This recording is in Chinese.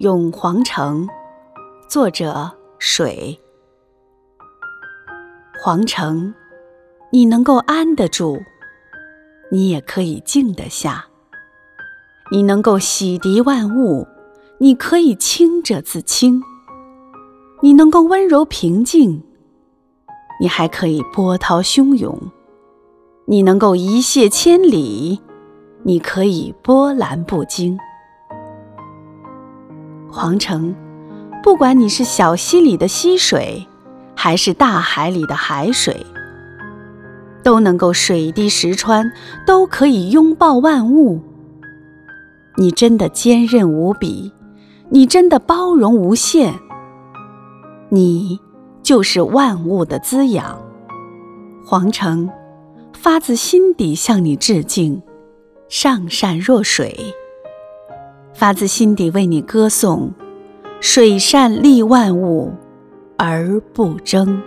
咏黄城，作者水。皇城，你能够安得住，你也可以静得下；你能够洗涤万物，你可以清者自清；你能够温柔平静，你还可以波涛汹涌；你能够一泻千里，你可以波澜不惊。皇城，不管你是小溪里的溪水。还是大海里的海水，都能够水滴石穿，都可以拥抱万物。你真的坚韧无比，你真的包容无限，你就是万物的滋养。皇城，发自心底向你致敬，上善若水，发自心底为你歌颂，水善利万物。而不争。